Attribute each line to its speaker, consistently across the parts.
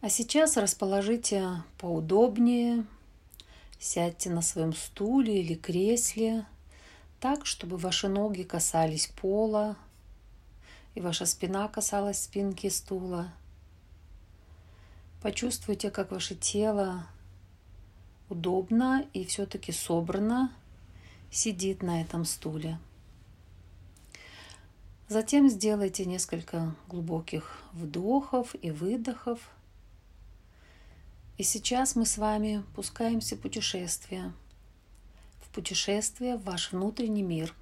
Speaker 1: А сейчас расположите поудобнее, сядьте на своем стуле или кресле так, чтобы ваши ноги касались пола и ваша спина касалась спинки стула. Почувствуйте, как ваше тело удобно и все-таки собрано сидит на этом стуле. Затем сделайте несколько глубоких вдохов и выдохов. И сейчас мы с вами пускаемся в путешествие. В путешествие в ваш внутренний мир.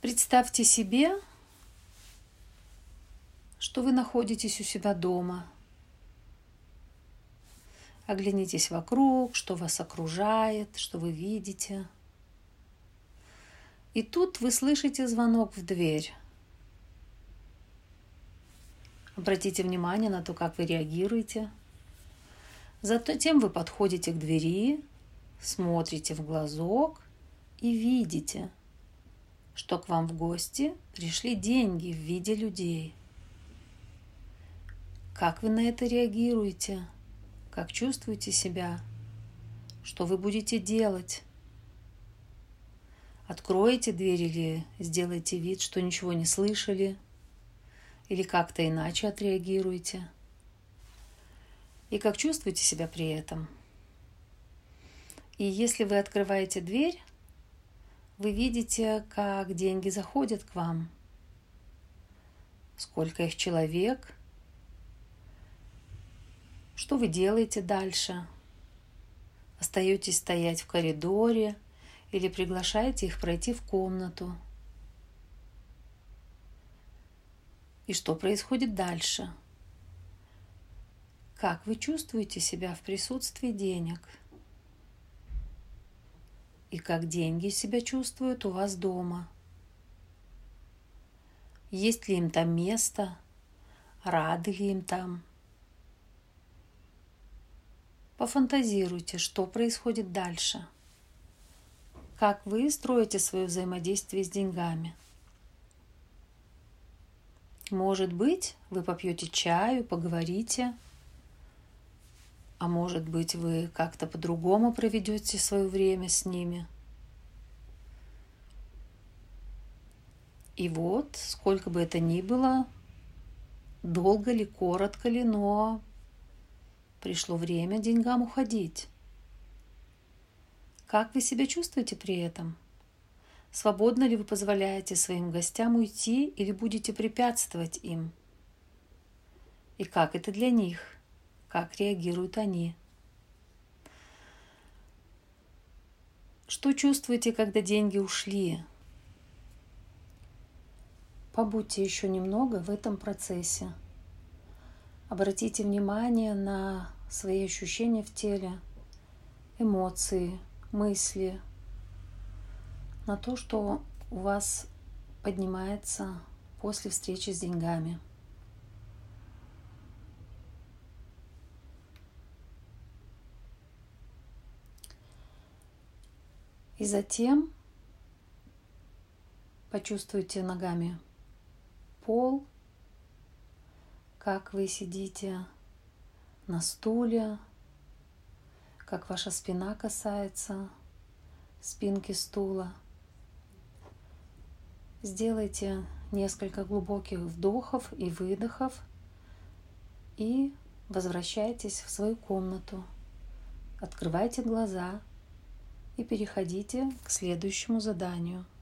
Speaker 1: Представьте себе, что вы находитесь у себя дома. Оглянитесь вокруг, что вас окружает, что вы видите – и тут вы слышите звонок в дверь. Обратите внимание на то, как вы реагируете. Затем вы подходите к двери, смотрите в глазок и видите, что к вам в гости пришли деньги в виде людей. Как вы на это реагируете? Как чувствуете себя? Что вы будете делать? Откроете дверь или сделайте вид, что ничего не слышали, или как-то иначе отреагируете. И как чувствуете себя при этом. И если вы открываете дверь, вы видите, как деньги заходят к вам, сколько их человек, что вы делаете дальше. Остаетесь стоять в коридоре – или приглашаете их пройти в комнату. И что происходит дальше? Как вы чувствуете себя в присутствии денег? И как деньги себя чувствуют у вас дома? Есть ли им там место? Рады ли им там? Пофантазируйте, что происходит дальше – как вы строите свое взаимодействие с деньгами. Может быть, вы попьете чаю, поговорите, а может быть, вы как-то по-другому проведете свое время с ними. И вот, сколько бы это ни было, долго ли, коротко ли, но пришло время деньгам уходить. Как вы себя чувствуете при этом? Свободно ли вы позволяете своим гостям уйти или будете препятствовать им? И как это для них? Как реагируют они? Что чувствуете, когда деньги ушли? Побудьте еще немного в этом процессе. Обратите внимание на свои ощущения в теле, эмоции – мысли, на то, что у вас поднимается после встречи с деньгами. И затем почувствуйте ногами пол, как вы сидите на стуле, как ваша спина касается спинки стула. Сделайте несколько глубоких вдохов и выдохов и возвращайтесь в свою комнату. Открывайте глаза и переходите к следующему заданию –